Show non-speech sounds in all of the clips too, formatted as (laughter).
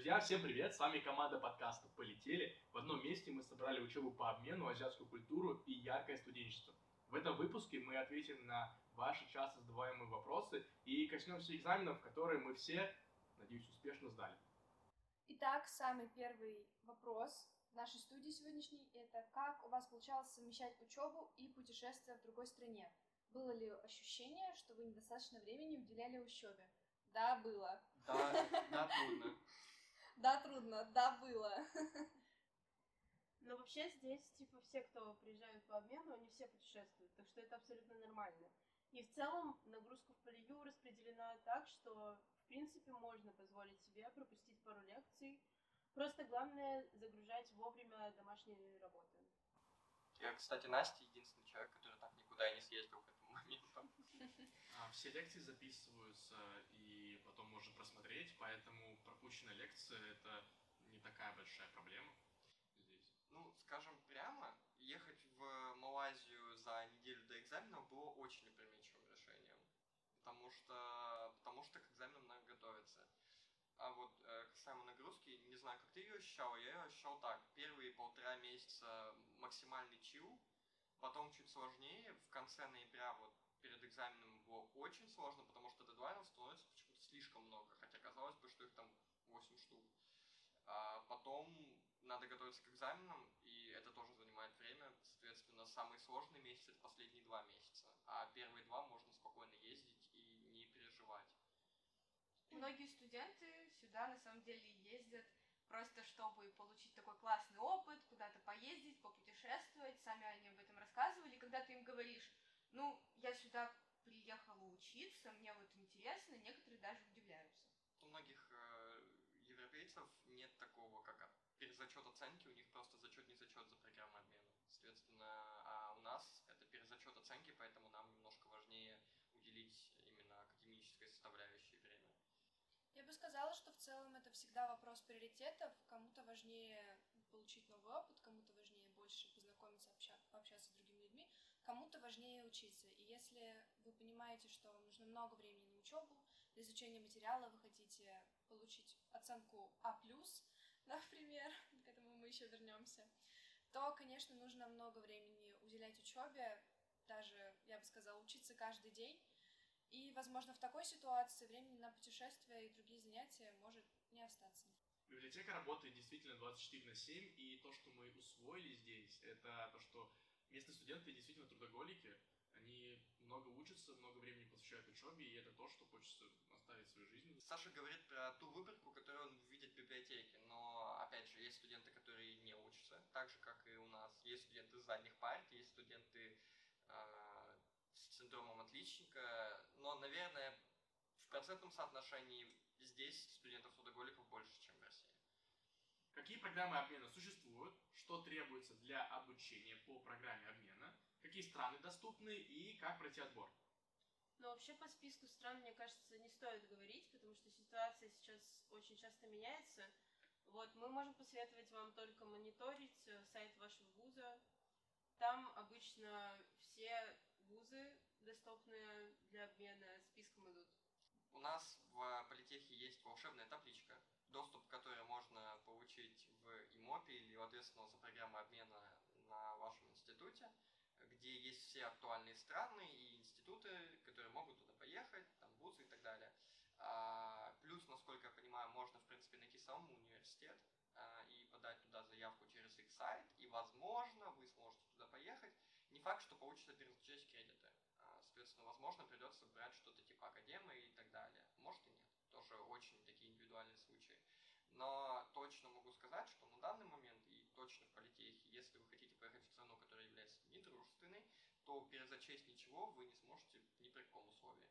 Друзья, всем привет! С вами команда подкаста «Полетели». В одном месте мы собрали учебу по обмену, азиатскую культуру и яркое студенчество. В этом выпуске мы ответим на ваши часто задаваемые вопросы и коснемся экзаменов, которые мы все, надеюсь, успешно сдали. Итак, самый первый вопрос в нашей студии сегодняшней – это как у вас получалось совмещать учебу и путешествия в другой стране? Было ли ощущение, что вы недостаточно времени уделяли учебе? Да, было. Да, да, трудно. Да, трудно, да, было. Но вообще здесь, типа, все, кто приезжают по обмену, они все путешествуют, так что это абсолютно нормально. И в целом нагрузка в полию распределена так, что, в принципе, можно позволить себе пропустить пару лекций. Просто главное загружать вовремя домашние работы. Я, кстати, Настя единственный человек, который так никуда и не съездил к моменту. (laughs) А, Все лекции записываются и потом можно просмотреть, поэтому пропущенная лекция — это не такая большая проблема здесь. Ну, скажем прямо, ехать в Малайзию за неделю до экзаменов было очень опрометчивым решением. Потому что, потому что к экзаменам надо готовиться. А вот э, касаемо нагрузки, не знаю, как ты ее ощущал, я ее ощущал так. Первые полтора месяца максимальный чил, потом чуть сложнее, в конце ноября вот перед экзаменом было очень сложно, потому что дедлайнов становится почему-то слишком много, хотя казалось бы, что их там 8 штук. А потом надо готовиться к экзаменам, и это тоже занимает время. Соответственно, самый сложный месяц это последние два месяца, а первые два можно спокойно ездить и не переживать. Многие студенты сюда на самом деле ездят просто чтобы получить такой классный опыт, куда-то поездить, попутешествовать, сами они об этом рассказывали. Когда ты им говоришь, ну, я сюда приехала учиться, мне вот интересно, некоторые даже удивляются. У многих э, европейцев нет такого, как перезачет оценки, у них просто зачет не зачет за программу обмена. Соответственно, а у нас это перезачет оценки, поэтому нам немножко важнее уделить именно академической составляющей. Я бы сказала, что в целом это всегда вопрос приоритетов. Кому-то важнее получить новый опыт, кому-то важнее больше познакомиться, обща- пообщаться с другими людьми, кому-то важнее учиться. И если вы понимаете, что вам нужно много времени на учебу, для изучения материала, вы хотите получить оценку А+, (laughs) например, к этому мы еще вернемся, то, конечно, нужно много времени уделять учебе, даже, я бы сказала, учиться каждый день, и, возможно, в такой ситуации времени на путешествия и другие занятия может не остаться. Библиотека работает действительно 24 на 7, и то, что мы усвоили здесь, это то, что местные студенты действительно трудоголики, они много учатся, много времени посвящают учебе, и это то, что хочется оставить в своей жизни. Саша говорит про ту выборку, которую он видит в библиотеке, но, опять же, есть студенты, которые не учатся, так же, как и у нас. Есть студенты с задних парт, есть студенты э, с синдромом отличника, но, наверное, в процентном соотношении здесь студентов-трудоголиков больше, чем в России. Какие программы обмена существуют, что требуется для обучения по программе обмена, какие страны доступны и как пройти отбор. Но вообще по списку стран, мне кажется, не стоит говорить, потому что ситуация сейчас очень часто меняется. Вот, мы можем посоветовать вам только мониторить э, сайт вашего вуза. Там обычно все вузы, доступные для обмена, списком идут. У нас в политехе есть волшебная табличка, доступ к которой можно получить в ИМОПе или у ответственного за программу обмена на вашем институте, где есть все актуальные страны и институты, которые могут туда поехать, там вузы и так далее. А, плюс, насколько я понимаю, можно, в принципе, найти самому университет а, и подать туда заявку через их сайт, и, возможно, вы сможете туда поехать. Не факт, что получится перезачесть кредиты. Соответственно, возможно, придется брать что-то типа академы и так далее. Может и нет. Тоже очень такие индивидуальные случаи. Но точно могу сказать, что на данный момент и точно в политехе, если вы хотите поехать в страну, которая является недружественной, то перезачесть ничего вы не сможете ни при каком условии.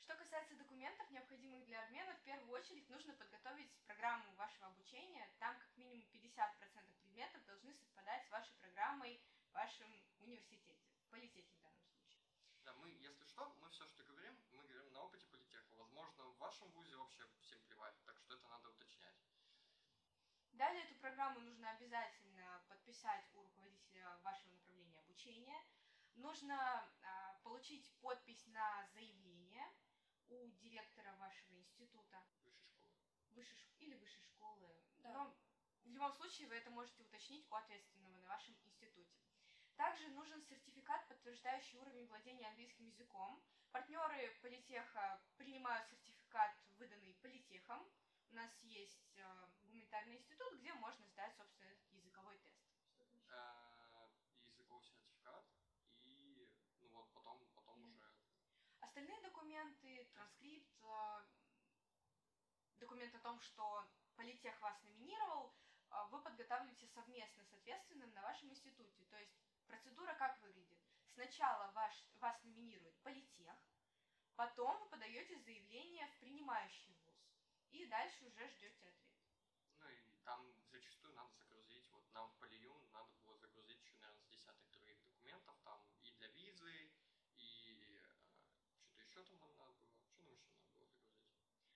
Что касается документов, необходимых для обмена, в первую очередь нужно подготовить программу вашего обучения. Там как минимум 50% предметов должны совпадать с вашей программой в вашем университете, политехе Да, мы, если что, мы все, что говорим, мы говорим на опыте политеха. Возможно, в вашем вузе вообще всем плевать, так что это надо уточнять. Далее эту программу нужно обязательно подписать у руководителя вашего направления обучения. Нужно а, получить подпись на заявление у директора вашего института Высшей школы. высшей, или высшей Да. Но в любом случае вы это можете уточнить у ответственного на вашем институте. Также нужен сертификат, подтверждающий уровень владения английским языком. Партнеры политеха принимают сертификат, выданный политехом. У нас есть э, гуманитарный институт, где можно сдать, собственно, языковой тест. Э, языковой сертификат и ну вот потом, потом уже Остальные документы, транскрипт, э, документ о том, что политех вас номинировал, вы подготавливаете совместно с ответственным на вашем институте. То есть процедура как выглядит? Сначала ваш, вас номинирует политех, потом вы подаете заявление в принимающий вуз, и дальше уже ждете ответ. Ну и там зачастую надо загрузить, вот нам в Полиюн надо было загрузить еще, наверное, с десяток других документов, там и для визы, и э, что-то еще там нам надо было. Что нам еще надо было загрузить?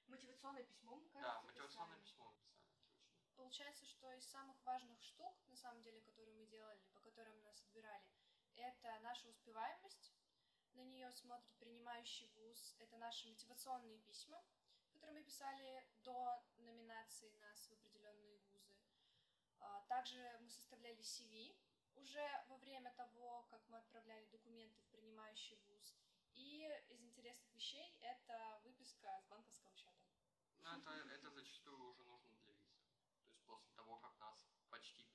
Мотивационное письмо, мы, да, кажется, мотивационное писали. письмо написали, точно. Получается, что из самых важных штук, на самом деле, которые мы делали, которым нас отбирали, это наша успеваемость, на нее смотрит принимающий вуз, это наши мотивационные письма, которые мы писали до номинации нас в определенные вузы. А, Также мы составляли CV уже во время того, как мы отправляли документы в принимающий вуз. И из интересных вещей это выписка с банковского счета. Ну, это, это зачастую уже нужно для визы. То есть после того, как нас почти.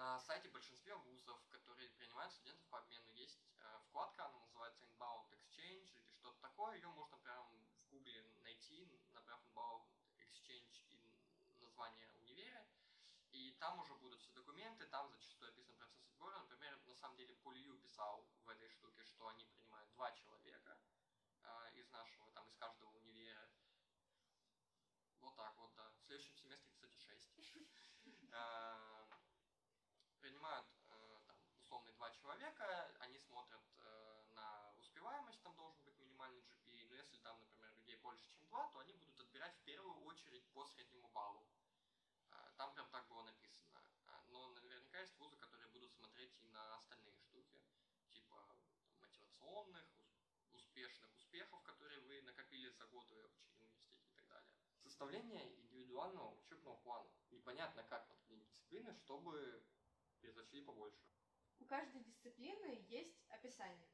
На сайте большинства вузов, которые принимают студентов по обмену, есть э, вкладка, она называется Inbound Exchange или что-то такое. Ее можно прям в гугле найти, набрав Inbound Exchange и название универа. И там уже будут все документы, там зачастую описан процесс отбора. Например, на самом деле Полью писал в этой штуке, что они принимают два человека э, из нашего, там, из каждого универа. Вот так вот, да. В следующем семестре, кстати, 6. (laughs) Принимают э, там, условно два человека, они смотрят э, на успеваемость, там должен быть минимальный GPA, но если там, больше, чем два, то они будут отбирать в первую очередь по среднему баллу. Э, Там прям так было написано. Э, Но наверняка есть вузы, которые будут смотреть и на остальные штуки, типа там, мотивационных, ус- успешных успехов, которые вы накопили за годы обучения в университете и так далее. Составление индивидуального учебного плана. Непонятно, как подходить дисциплины, чтобы произошли побольше. У каждой дисциплины есть описание.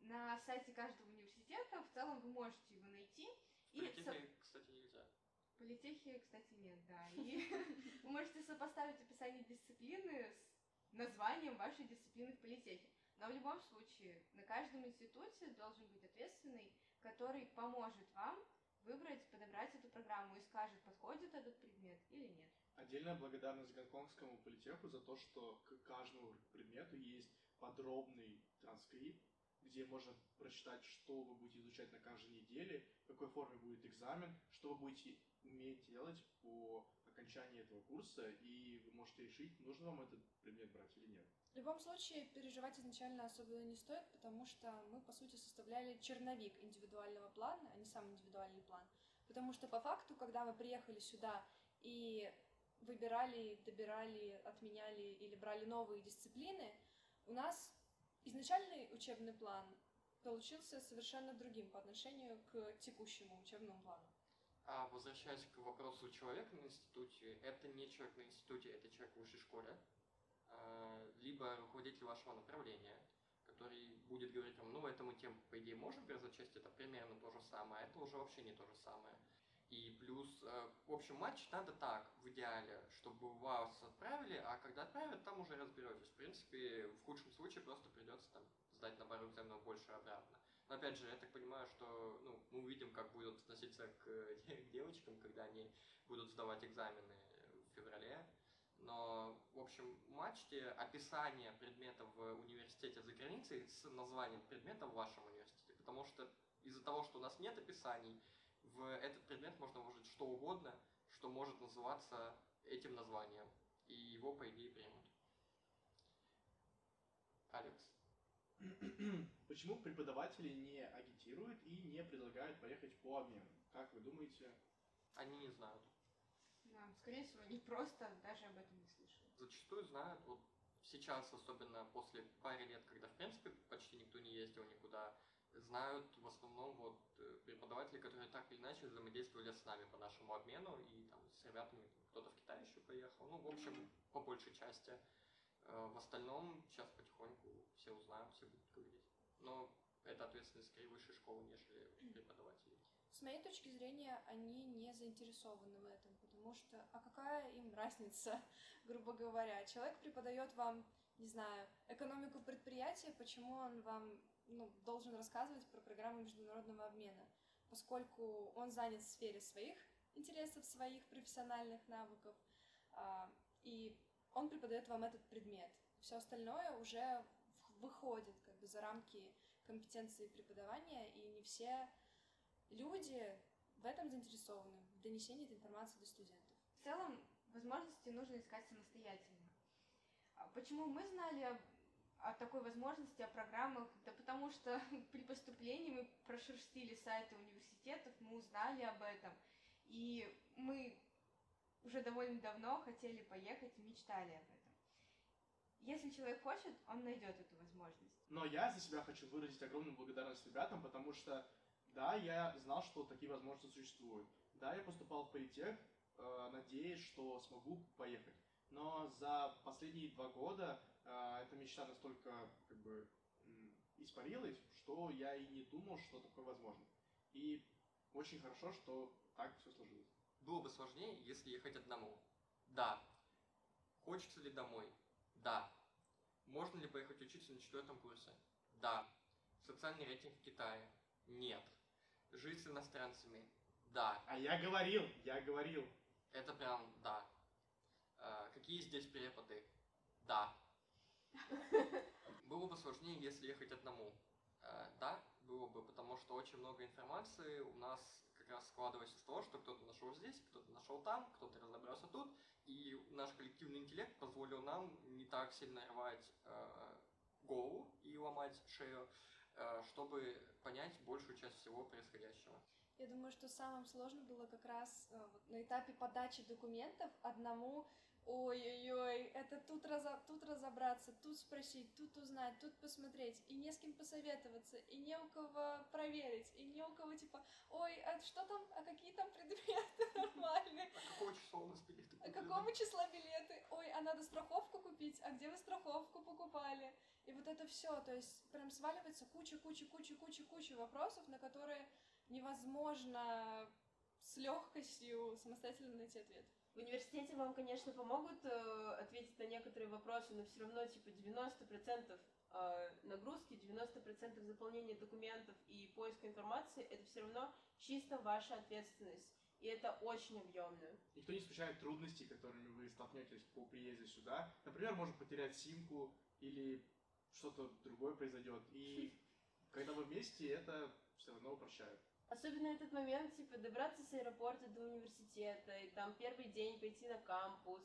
На сайте каждого университета в целом вы можете его найти. В со- политехе, кстати, нельзя. В политехе, кстати, нет, да. И (laughs) вы можете сопоставить описание дисциплины с названием вашей дисциплины в политехе. Но в любом случае, на каждом институте должен быть ответственный, который поможет вам выбрать, подобрать эту программу и скажет, подходит этот предмет или нет. Отдельная благодарность Гонконгскому политеху за то, что к каждому предмету есть подробный транскрипт, где можно прочитать, что вы будете изучать на каждой неделе, в какой форме будет экзамен, что вы будете уметь делать по окончании этого курса, и вы можете решить, нужно вам этот предмет брать или нет. В любом случае, переживать изначально особо не стоит, потому что мы, по сути, составляли черновик индивидуального плана, а не сам индивидуальный план. Потому что по факту, когда мы приехали сюда и выбирали, добирали, отменяли или брали новые дисциплины, у нас изначальный учебный план получился совершенно другим по отношению к текущему учебному плану. А возвращаясь к вопросу человека на институте, это не человек на институте, это человек в высшей школе, а, либо руководитель вашего направления, который будет говорить вам, ну, это мы тем, по идее, можем перезачесть, это примерно то же самое, а это уже вообще не то же самое. И плюс, э, в общем, матч надо так, в идеале, чтобы вас отправили, а когда отправят, там уже разберетесь. В принципе, в худшем случае просто придется там сдать на пару экзаменов больше обратно. Но опять же, я так понимаю, что ну, мы увидим, как будут относиться к, к (laughs) девочкам, когда они будут сдавать экзамены в феврале. Но, в общем, мачте описание предметов в университете за границей с названием предмета в вашем университете. Потому что из-за того, что у нас нет описаний, в этот предмет можно вложить что угодно, что может называться этим названием. И его, по идее, примут. Алекс? (clears throat) Почему преподаватели не агитируют и не предлагают поехать по обмену? Как вы думаете? Они не знают. Да, скорее всего, они просто даже об этом не слышали. Зачастую знают, вот сейчас, особенно после пары лет, когда, в принципе, почти никто не ездил никуда, знают в основном вот э, преподаватели, которые так или иначе взаимодействовали с нами по нашему обмену и там с ребятами, кто-то в Китай еще поехал, ну, в общем, по большей части. Э, в остальном сейчас потихоньку все узнают, все будут говорить. Но это ответственность скорее высшей школы, нежели преподавателей. С моей точки зрения, они не заинтересованы в этом, потому что, а какая им разница, (laughs) грубо говоря? Человек преподает вам, не знаю, экономику предприятия, почему он вам ну, должен рассказывать про программу международного обмена, поскольку он занят в сфере своих интересов, своих профессиональных навыков, а, и он преподает вам этот предмет. Все остальное уже выходит как бы за рамки компетенции преподавания, и не все люди в этом заинтересованы, в донесении этой информации до студентов. В целом, возможности нужно искать самостоятельно. А почему мы знали о такой возможности, о программах? Да потому что (laughs) при поступлении мы прошерстили сайты университетов, мы узнали об этом. И мы уже довольно давно хотели поехать мечтали об этом. Если человек хочет, он найдет эту возможность. Но я за себя хочу выразить огромную благодарность ребятам, потому что, да, я знал, что такие возможности существуют. Да, я поступал в политех, э, надеясь, что смогу поехать. Но за последние два года э, эта мечта настолько как бы испарилась, что я и не думал, что такое возможно. И очень хорошо, что так все сложилось. Было бы сложнее, если ехать одному. Да. Хочется ли домой? Да. Можно ли поехать учиться на четвертом курсе? Да. Социальный рейтинг в Китае? Нет. Жить с иностранцами? Да. А я говорил, я говорил. Это прям да. Какие здесь преподы? Да. (laughs) Было бы сложнее, если ехать одному. А, да, было бы, потому что очень много информации у нас как раз складывается из того, что кто-то нашел здесь, кто-то нашел там, кто-то разобрался тут, и наш коллективный интеллект позволил нам не так сильно рвать э, голову и ломать шею, э, чтобы понять большую часть всего происходящего. Я думаю, что самым сложным было как раз э, вот, на этапе подачи документов одному ой-ой-ой, это тут, разо... тут разобраться, тут спросить, тут узнать, тут посмотреть, и не с кем посоветоваться, и не у кого проверить, и не у кого типа, ой, а что там, а какие там предметы (laughs) нормальные? А какого числа у нас билеты? А какого числа билеты? Ой, а надо страховку купить, а где вы страховку покупали? И вот это все, то есть прям сваливается куча, куча, куча, куча, куча вопросов, на которые невозможно с легкостью самостоятельно найти ответ. В университете вам, конечно, помогут э, ответить на некоторые вопросы, но все равно типа 90% э, нагрузки, 90% заполнения документов и поиска информации это все равно чисто ваша ответственность. И это очень объемно. Никто не исключает трудностей, которыми вы столкнетесь по приезде сюда. Например, можно потерять симку или что-то другое произойдет. И (laughs) когда вы вместе, это все равно упрощает. Особенно этот момент, типа, добраться с аэропорта до университета, и там первый день пойти на кампус.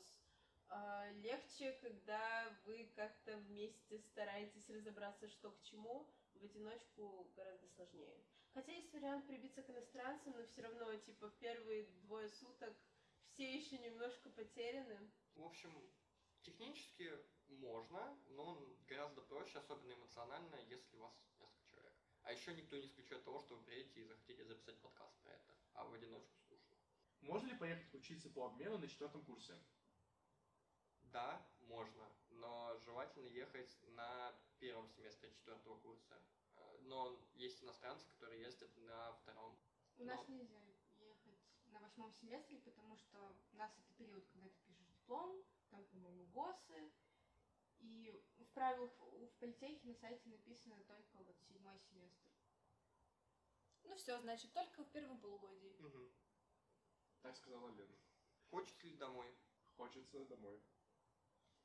А, легче, когда вы как-то вместе стараетесь разобраться, что к чему, в одиночку гораздо сложнее. Хотя есть вариант прибиться к иностранцам, но все равно, типа, в первые двое суток все еще немножко потеряны. В общем, технически можно, но гораздо проще, особенно эмоционально, если у вас а еще никто не исключает того, что вы приедете и захотите записать подкаст про это, а в одиночку скучно. Можно ли поехать учиться по обмену на четвертом курсе? Да, можно, но желательно ехать на первом семестре четвертого курса. Э, но есть иностранцы, которые ездят на втором. У но... нас нельзя ехать на восьмом семестре, потому что у нас это период, когда ты пишешь диплом, там, по-моему, ГОСы, и в правилах в политехе на сайте написано только вот седьмой семестр. Ну все, значит, только в первом полугодии. Угу. Так сказала Лена. Хочется ли домой? Хочется домой.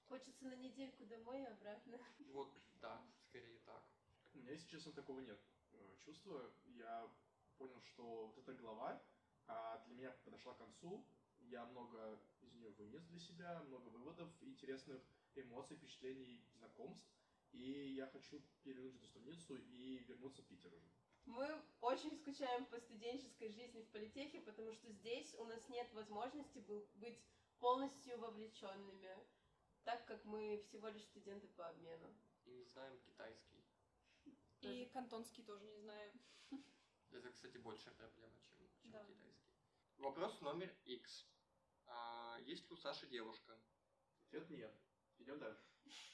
Хочется на недельку домой и обратно. Вот, да, скорее так. У меня, если честно, такого нет э, чувства. Я понял, что вот эта глава а, для меня подошла к концу. Я много из нее вынес для себя, много выводов интересных эмоций, впечатлений, знакомств. И я хочу перевернуть эту страницу и вернуться в Питер уже. Мы очень скучаем по студенческой жизни в политехе, потому что здесь у нас нет возможности быть полностью вовлеченными, так как мы всего лишь студенты по обмену. И не знаем китайский. И кантонский тоже не знаем. (laughs) Это, кстати, большая проблема, чем, чем да. китайский. Вопрос номер X. есть ли у Саши девушка? Ответ нет. Идем дальше.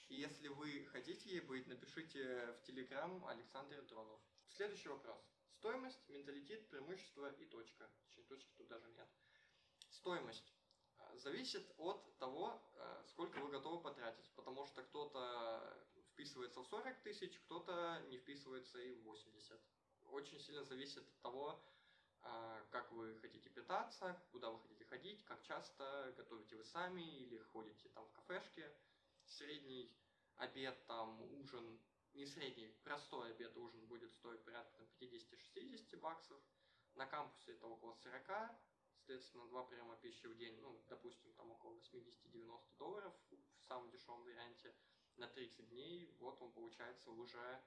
И если вы хотите ей быть, напишите в Телеграм Александр Дронов. Следующий вопрос. Стоимость, менталитет, преимущество и точка. Точнее, точки тут даже нет. Стоимость зависит от того, а, сколько вы готовы потратить. Потому что кто-то вписывается в 40 тысяч, кто-то не вписывается и в 80. Очень сильно зависит от того, а, как вы хотите питаться, куда вы хотите ходить, как часто готовите вы сами или ходите там в кафешке. Средний обед, там ужин, не средний, простой обед, ужин будет стоить порядка 50-60 баксов. На кампусе это около 40, соответственно, два приема пищи в день, ну, допустим, там около 80-90 долларов в самом дешевом варианте на 30 дней, вот он получается уже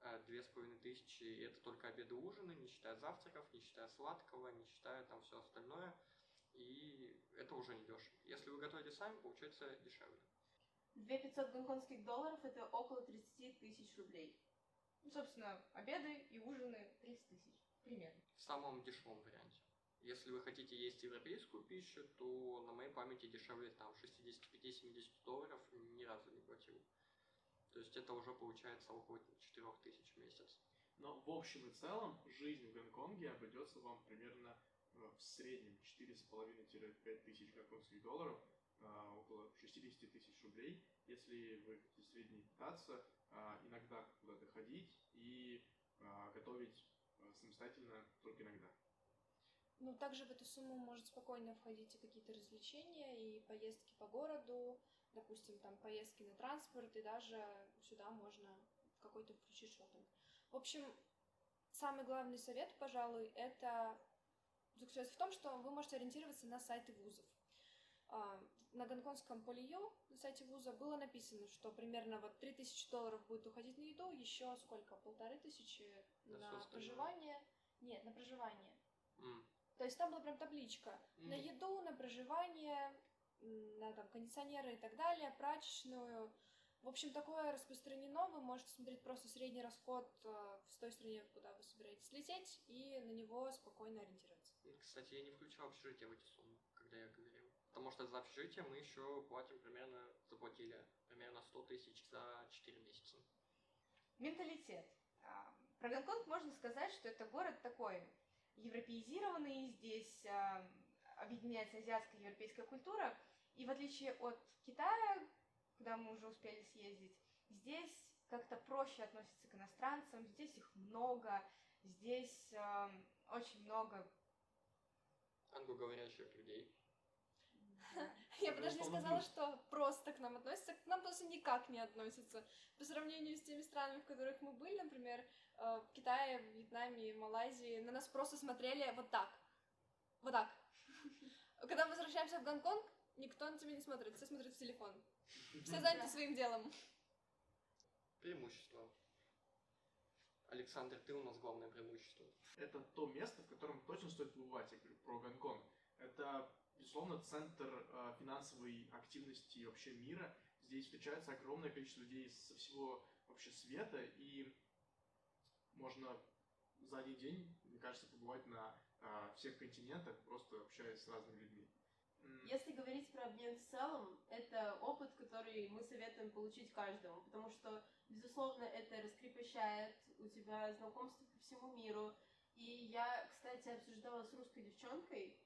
э, две с половиной тысячи, и это только обеды ужины, не считая завтраков, не считая сладкого, не считая там все остальное, и это уже не дешево. Если вы готовите сами, получается дешевле. 2500 гонконгских долларов это около 30 тысяч рублей. Ну, собственно, обеды и ужины 30 тысяч, примерно. В самом дешевом варианте. Если вы хотите есть европейскую пищу, то на моей памяти дешевле там 65-70 долларов ни разу не платил. То есть это уже получается около 4000 в месяц. Но в общем и целом жизнь в Гонконге обойдется вам примерно э, в среднем 4,5-5 тысяч гонконгских долларов, а, около 60 тысяч рублей, если вы хотите средний питаться, а, иногда куда-то ходить и а, готовить самостоятельно только иногда. Ну, также в эту сумму может спокойно входить и какие-то развлечения, и поездки по городу, допустим, там поездки на транспорт, и даже сюда можно какой-то включить шопинг. В общем, самый главный совет, пожалуй, это заключается в том, что вы можете ориентироваться на сайты вузов. А, на гонконгском полию на сайте вуза было написано, что примерно вот 3000 долларов будет уходить на еду, еще сколько? Полторы тысячи На на, проживание. Нет, на проживание. М, То есть там была прям табличка. Мгм. На еду, на проживание, на там кондиционеры и так далее, прачечную. В общем, такое распространено. Вы можете смотреть просто средний расход э, в той стране, куда вы собираетесь лететь, и на него спокойно ориентироваться. Кстати, я не включал общежитие в эти суммы, когда я говорил. Потому что за общежитие мы еще платим примерно, заплатили примерно 100 тысяч за 4 месяца. Менталитет. А, Про Гонконг можно сказать, что это город такой европеизированный, здесь а, объединяется азиатская и европейская культура, и в отличие от Китая, куда мы уже успели съездить, здесь как-то проще относятся к иностранцам, здесь их много, здесь а, очень много... Англоговорящих людей. (laughs) Я бы даже не сказала, что просто к нам относятся. К нам просто никак не относятся. По сравнению с теми странами, в которых мы были, например, э, в Китае, в Вьетнаме, Малайзии, на нас просто смотрели вот так. Вот так. (laughs) Когда мы возвращаемся в Гонконг, никто на тебя не смотрит, все смотрят в телефон. (laughs) Все заняты своим делом. Преимущество. Александр, ты у нас главное преимущество. Это то место, в котором точно стоит побывать, я говорю про Гонконг. Это, безусловно, центр э, финансовой активности вообще мира. Здесь встречается огромное количество людей со всего вообще света, и можно за один день, мне кажется, побывать на э, всех континентах, просто общаясь с разными людьми. Если говорить про обмен в целом, это опыт, который мы советуем получить каждому, потому что, безусловно, это раскрепощает у тебя знакомства по всему миру. И я, кстати, обсуждала с русской девчонкой,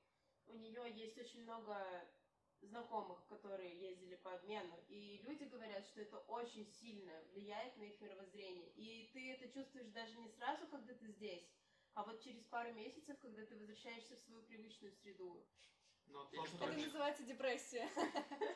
у нее есть очень много знакомых, которые ездили по обмену, и люди говорят, что это очень сильно влияет на их мировоззрение. И ты это чувствуешь даже не сразу, когда ты здесь, а вот через пару месяцев, когда ты возвращаешься в свою привычную среду. Но то, что Это называется депрессия.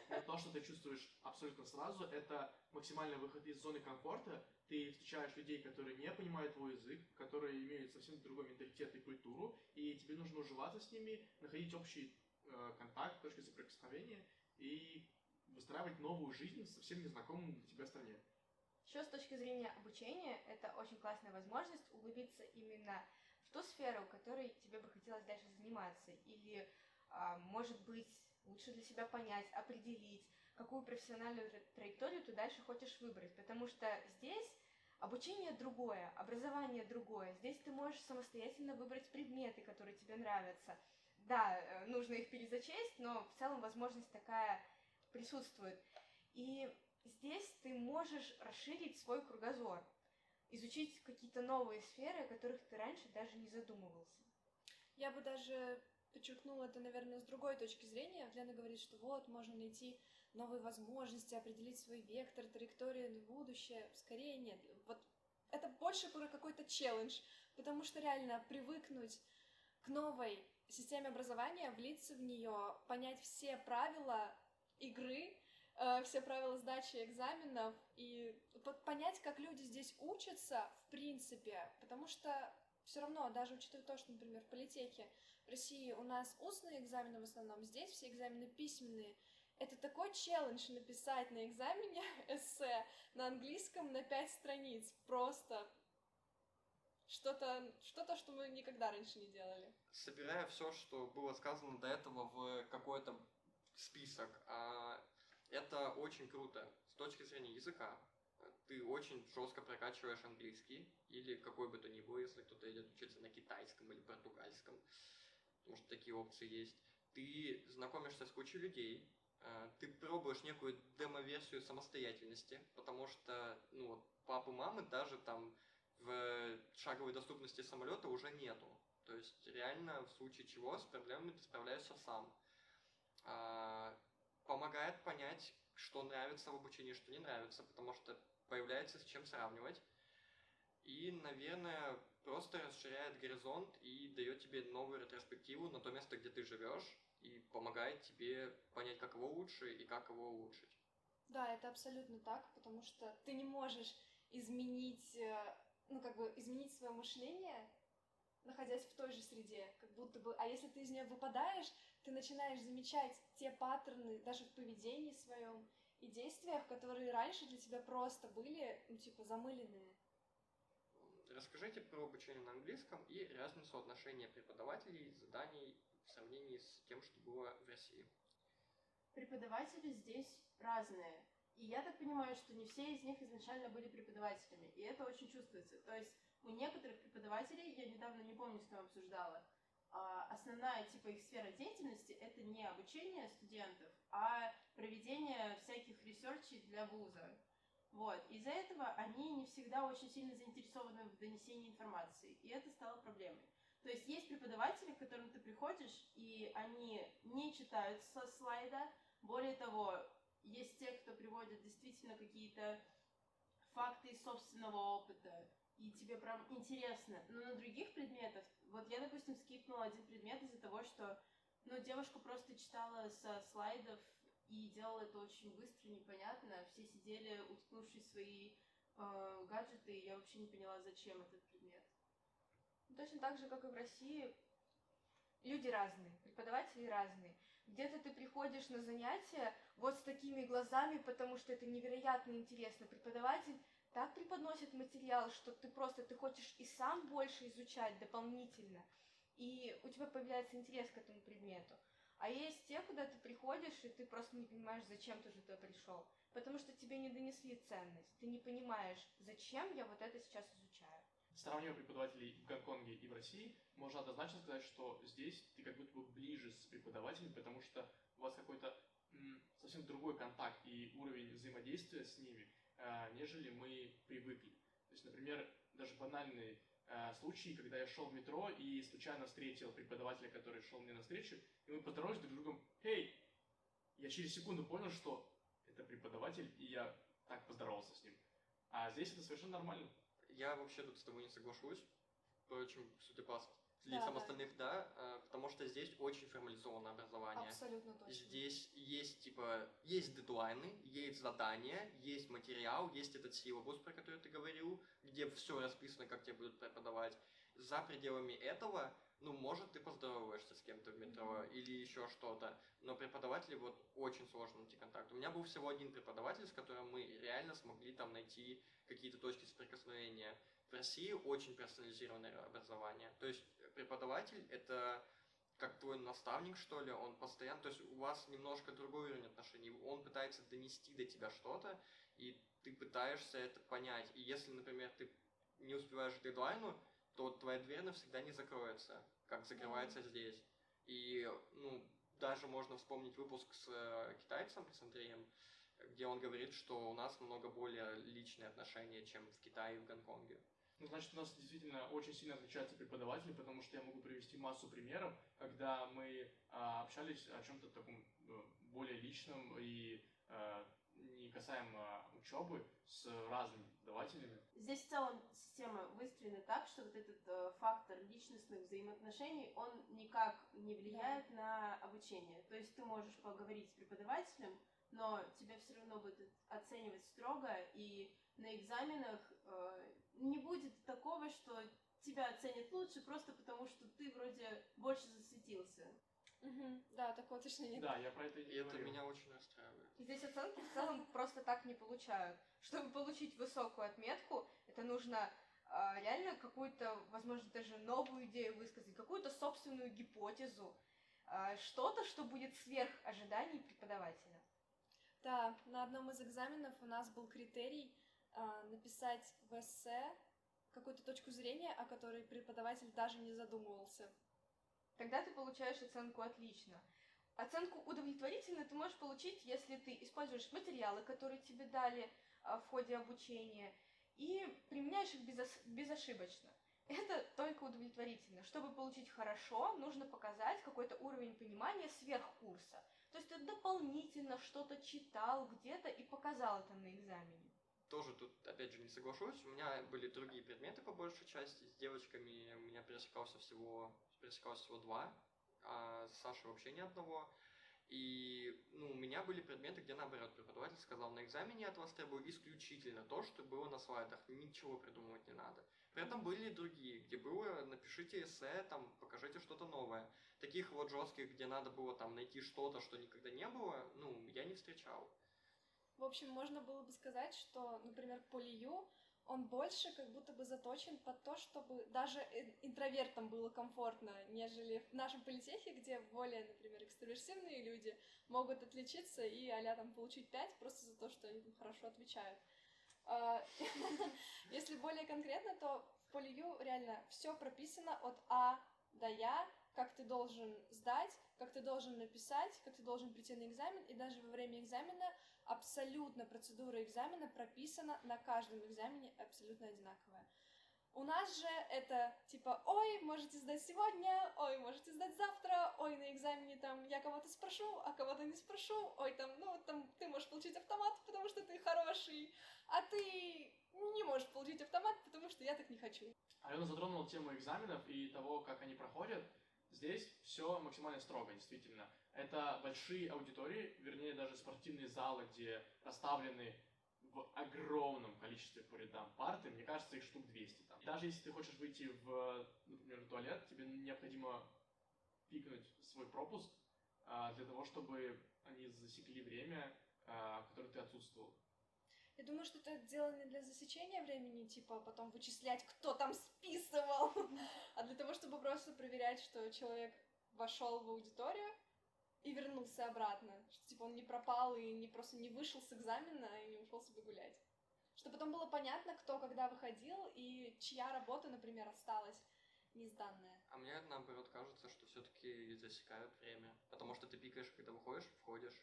Но то, что ты чувствуешь абсолютно сразу, это максимальный выход из зоны комфорта. Ты встречаешь людей, которые не понимают твой язык, которые имеют совсем другой менталитет и культуру, и тебе нужно уживаться с ними, находить общий э, контакт, точки соприкосновения и выстраивать новую жизнь в совсем незнакомой для тебя стране. Еще с точки зрения обучения, это очень классная возможность углубиться именно в ту сферу, которой тебе бы хотелось дальше заниматься. Или, может быть, лучше для себя понять, определить, какую профессиональную тра- траекторию ты дальше хочешь выбрать. Потому что здесь обучение другое, образование другое. Здесь ты можешь самостоятельно выбрать предметы, которые тебе нравятся. да, э, нужно их перезачесть, но в целом возможность такая присутствует. И здесь ты можешь расширить свой кругозор, изучить какие-то новые сферы, о которых ты раньше даже не задумывался. Я бы даже подчеркнула это, наверное, с другой точки зрения. Лена говорит, что вот, можно найти новые возможности, определить свой вектор, траекторию на будущее. Скорее нет. Вот это больше про какой-то челлендж, потому что реально привыкнуть к новой системе образования, влиться в нее, понять все правила игры, э, все правила сдачи экзаменов и понять, как люди здесь учатся, в принципе, потому что все равно, даже учитывая то, что, например, в политехе России у нас устные экзамены в основном, здесь все экзамены письменные. Это такой челлендж написать на экзамене (laughs) эссе на английском на пять страниц. Просто что-то, что-то, что мы никогда раньше не делали. Собирая все, что было сказано до этого в какой-то список, а, это очень круто с точки зрения языка. Ты очень жестко прокачиваешь английский, или какой бы то ни был, если кто-то идет учиться на китайском или португальском, потому что такие опции есть. Ты знакомишься с кучей людей, а, ты пробуешь некую демо-версию самостоятельности, потому что, ну вот, папы, мамы даже там в шаговой доступности самолета уже нету. То есть реально в случае чего с проблемами ты справляешься сам. А, помогает понять, что нравится в обучении, что не нравится, потому что появляется с чем сравнивать. И, наверное, просто расширяет горизонт и дает тебе новую ретроспективу на то место, где ты живешь, и помогает тебе понять, как его лучше и как его улучшить. Да, это абсолютно так, потому что ты не можешь изменить э, ну, как бы изменить свое мышление, находясь в той же среде, как будто бы, а если ты из нее выпадаешь, ты начинаешь замечать те паттерны даже в поведении своем и действиях, которые раньше для тебя просто были, ну, типа, замыленные. Расскажите про обучение на английском и разницу отношения преподавателей, заданий в сравнении с тем, что было в России. Преподаватели здесь разные. И я так понимаю, что не все из них изначально были преподавателями, и это очень чувствуется. То есть у некоторых преподавателей, я недавно не помню, с кем обсуждала, а, основная типа их сфера деятельности это не обучение студентов, а проведение всяких research ей для вуза. Вот. Из-за этого они не всегда очень сильно заинтересованы в донесении информации, и это стало проблемой. То есть есть преподаватели, к которым ты приходишь, и они не читают со слайда, более того, есть те, кто приводит действительно какие-то факты из собственного опыта, и тебе прям интересно. Но на других предметах, вот я, допустим, скипнула один предмет из-за того, что, ну, девушка просто читала со слайдов и делала это очень быстро, непонятно. Все сидели, уткнувшись в свои э, гаджеты, и я вообще не поняла, зачем этот предмет. Точно так же, как и в России, люди разные, преподаватели разные. Где-то ты приходишь на занятия вот с такими глазами, потому что это невероятно интересно. Преподаватель так преподносит материал, что ты просто ты хочешь и сам больше изучать дополнительно, и у тебя появляется интерес к этому предмету. А есть те, куда ты приходишь, и ты просто не понимаешь, зачем ты туда пришел. Потому что тебе не донесли ценность. Ты не понимаешь, зачем я вот это сейчас изучаю. Сравнивая преподавателей в Гонконге и в России, можно однозначно сказать, что здесь ты как будто бы ближе с преподавателем, потому что у вас какой-то совсем другой контакт и уровень взаимодействия с ними, э, нежели мы привыкли. То есть, например, даже банальный э, случай, когда я шел в метро и случайно встретил преподавателя, который шел мне навстречу, и мы поздоровались друг с другом, «Эй!» Я через секунду понял, что это преподаватель, и я так поздоровался с ним. А здесь это совершенно нормально. Я вообще тут с тобой не соглашусь. Впрочем, судя по лицам да, остальных, да, э, потому что здесь очень формализованное образование. Абсолютно точно. Здесь есть, типа, есть дедлайны, есть задания, есть материал, есть этот силабус, про который ты говорил, где все расписано, как тебе будут преподавать. За пределами этого, ну, может, ты поздороваешься с кем-то в метро mm-hmm. или еще что-то, но преподаватели вот очень сложно найти контакт. У меня был всего один преподаватель, с которым мы реально смогли там найти какие-то точки соприкосновения. В России очень персонализированное образование. То есть преподаватель – это как твой наставник, что ли, он постоянно, то есть у вас немножко другой уровень отношений, он пытается донести до тебя что-то, и ты пытаешься это понять. И если, например, ты не успеваешь к дедлайну, то твоя дверь навсегда не закроется, как закрывается mm-hmm. здесь. И, ну, даже можно вспомнить выпуск с э, китайцем, с Андреем, где он говорит, что у нас намного более личные отношения, чем в Китае и в Гонконге. Ну, значит, у нас действительно очень сильно отличаются преподаватели, потому что я могу привести массу примеров, когда мы а, общались о чем-то таком ну, более личном и а, не касаемо учебы с разными преподавателями. Здесь в целом система выстроена так, что вот этот э, фактор личностных взаимоотношений, он никак не влияет на обучение. То есть ты можешь поговорить с преподавателем, но тебя все равно будут оценивать строго, и на экзаменах э, такого, что тебя оценят лучше просто потому, что ты вроде больше засветился. Мгм. Да, такого точно нет. Да, я про это и И это говорил. меня очень расстраивает. Здесь оценки в целом просто так не получают. Чтобы получить высокую отметку, это нужно а, реально какую-то, возможно, даже новую идею высказать, какую-то собственную гипотезу, а, что-то, что будет сверх ожиданий преподавателя. Да, на одном из экзаменов у нас был критерий а, написать в эссе какую-то точку зрения, о которой преподаватель даже не задумывался. Тогда ты получаешь оценку отлично. Оценку удовлетворительно ты можешь получить, если ты используешь материалы, которые тебе дали а, в ходе обучения, и применяешь их безошибочно. Это только удовлетворительно. Чтобы получить хорошо, нужно показать какой-то уровень понимания сверх курса. То есть ты дополнительно что-то читал где-то и показал это на экзамене. Тоже тут, опять же, не соглашусь. У меня были другие предметы по большей части. С девочками у меня пересекался всего, пересекалось всего два, а с Сашей вообще ни одного. И ну, у меня были предметы, где наоборот преподаватель сказал, на экзамене от вас требую исключительно то, что было на слайдах, ничего придумывать не надо. При этом были другие, где было напишите эссе, там покажите что-то новое. Таких вот жестких, где надо было там найти что-то, что никогда не было, ну, я не встречал. В общем, можно было бы сказать, что, например, Полию, он больше как будто бы заточен под то, чтобы даже интровертам было комфортно, нежели в нашем политехе, где более, например, экстраверсивные люди могут отличиться и а там получить 5 просто за то, что они там хорошо отвечают. А, (laughs) Если более конкретно, то в Полию реально все прописано от А до Я, как ты должен сдать, как ты должен написать, как ты должен прийти на экзамен, и даже во время экзамена абсолютно процедура экзамена прописана на каждом экзамене абсолютно одинаковая. У нас же это типа, ой, можете сдать сегодня, ой, можете сдать завтра, ой, на экзамене там я кого-то спрошу, а кого-то не спрошу, ой, там, ну, там ты можешь получить автомат, потому что ты хороший, а ты не можешь получить автомат, потому что я так не хочу. Алена затронула тему экзаменов и того, как они проходят. Здесь все максимально строго, действительно. Это большие аудитории, вернее, даже спортивные залы, где расставлены в огромном количестве по рядам парты. Мне кажется, их штук 200 там. Даже если ты хочешь выйти в, например, в туалет, тебе необходимо пикнуть свой пропуск а, для того, чтобы они засекли время, а, которое ты отсутствовал. Я думаю, что это дело не для засечения времени, типа потом вычислять, кто там списывал, (laughs) а для того, чтобы просто проверять, что человек вошел в аудиторию и вернулся обратно. Что типа он не пропал и не просто не вышел с экзамена и не ушел себе гулять. Чтобы потом было понятно, кто когда выходил и чья работа, например, осталась не сданная. А мне наоборот кажется, что все-таки засекают время. Потому что ты пикаешь, когда выходишь, входишь.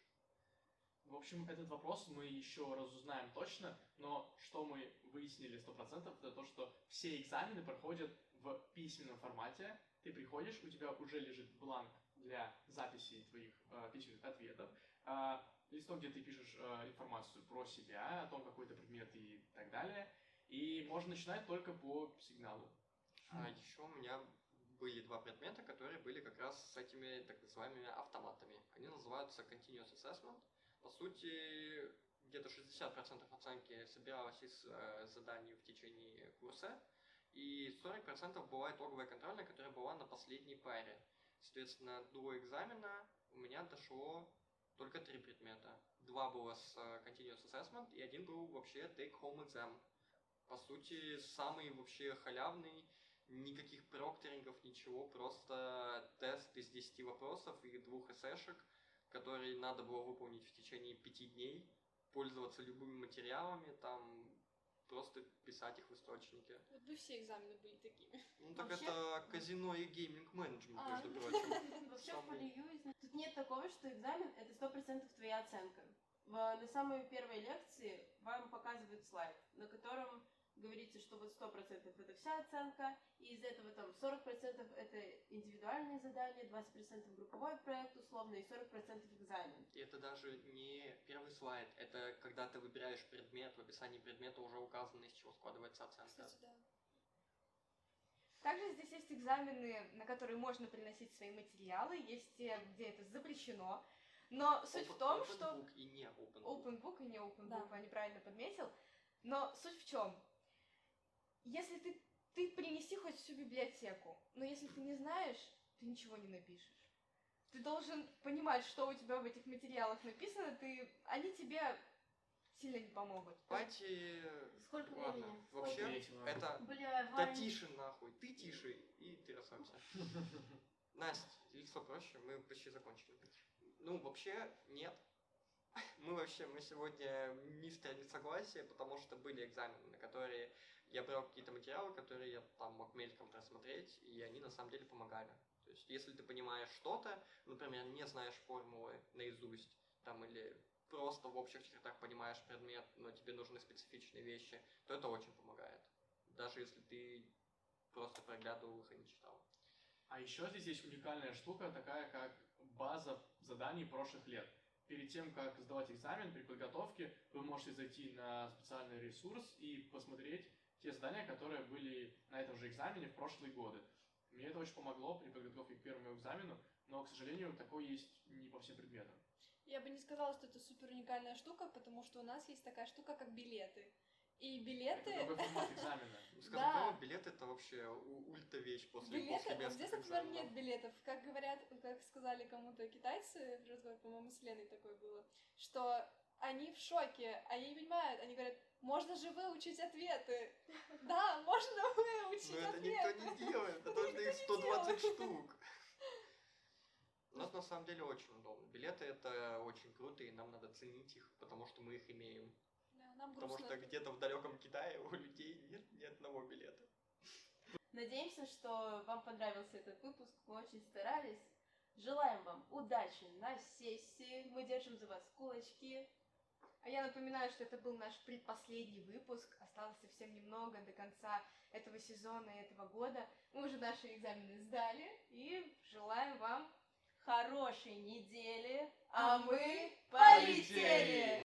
В общем, этот вопрос мы еще разузнаем точно, но что мы выяснили 100%, это то, что все экзамены проходят в письменном формате. Ты приходишь, у тебя уже лежит бланк для записи твоих э, письменных ответов, э, листок, где ты пишешь э, информацию про себя, о том, какой то предмет и так далее. И можно начинать только по сигналу. А еще у меня были два предмета, которые были как раз с этими так называемыми автоматами. Они называются Continuous Assessment. По сути, где-то 60% оценки собиралось из э, заданий в течение курса, и 40% была итоговая контрольная, которая была на последней паре. Соответственно, до экзамена у меня дошло только три предмета. Два было с э, Continuous Assessment, и один был вообще Take Home Exam. По сути, самый вообще халявный, никаких прокторингов, ничего, просто тест из 10 вопросов и двух эсэшек, которые надо было выполнить в течение пяти дней, пользоваться любыми материалами, там просто писать их в источнике. Вот бы все экзамены были такими. Ну так Вообще- это казино и гейминг менеджмент, А. между прочим. (laughs) Вообще полию тут нет такого, что экзамен это сто процентов твоя оценка. В- на самой первой лекции вам показывают слайд, на котором говорится, что вот сто процентов это вся оценка, и из этого там 40 процентов это индивидуальные задания, 20 процентов групповой проект условно и 40 процентов экзамен. И это даже не первый слайд, это когда ты выбираешь предмет, в описании предмета уже указано, из чего складывается оценка. Кстати, да. Также здесь есть экзамены, на которые можно приносить свои материалы, есть те, где это запрещено. Но суть в Open- том, open что book и не open book. open book и не open Да. book, Ваня правильно подметил. Но суть в чем? Если ты, ты принеси хоть всю библиотеку, но если ты не знаешь, ты ничего не напишешь. Ты должен понимать, что у тебя в этих материалах написано, ты, они тебе сильно не помогут. Давайте... Сколько Ладно, времени? вообще, Третьего. это... Бля, Да Вань, тише нахуй, ты тише, и ты расслабься. (laughs) Настя, лицо проще, мы почти закончили. Ну, вообще, нет. Мы вообще, мы сегодня мистер несогласия, потому что были экзамены, на которые я брал какие-то материалы, которые я там мог мельком просмотреть, и они на самом деле помогали. То есть, если ты понимаешь что-то, например, не знаешь формулы наизусть, там, или просто в общих чертах понимаешь предмет, но тебе нужны специфичные вещи, то это очень помогает. Даже если ты просто проглядывал их и не читал. А еще здесь есть уникальная штука, такая как база заданий прошлых лет. Перед тем, как сдавать экзамен, при подготовке, вы можете зайти на специальный ресурс и посмотреть те задания, которые были на этом же экзамене в прошлые годы. Мне это очень помогло при подготовке к первому экзамену, но, к сожалению, такое есть не по всем предметам. Я бы не сказала, что это супер уникальная штука, потому что у нас есть такая штука, как билеты. И билеты... Это другой формат (laughs) экзамена. Да. прямо, билет это вообще ульта вещь после Билеты, после здесь, например, нет билетов. Как говорят, как сказали кому-то китайцы, в разговоре, по-моему, с Леной такое было, что они в шоке, они не понимают, они говорят, можно же выучить ответы. Да, можно выучить Но это никто ответы. не делает, это нужно их 120 штук. У нас на самом деле очень удобно. Билеты это очень круто, и нам надо ценить их, потому что мы их имеем. Да, Нам Потому грустно. что где-то в далеком Китае у людей нет ни одного билета. Надеемся, что вам понравился этот выпуск. Мы очень старались. Желаем вам удачи на сессии. Мы держим за вас кулачки. А я напоминаю, что это был наш предпоследний выпуск. Осталось совсем немного до конца этого сезона и этого года. Мы уже наши экзамены сдали и желаем вам Хорошей недели, А а мы полетели!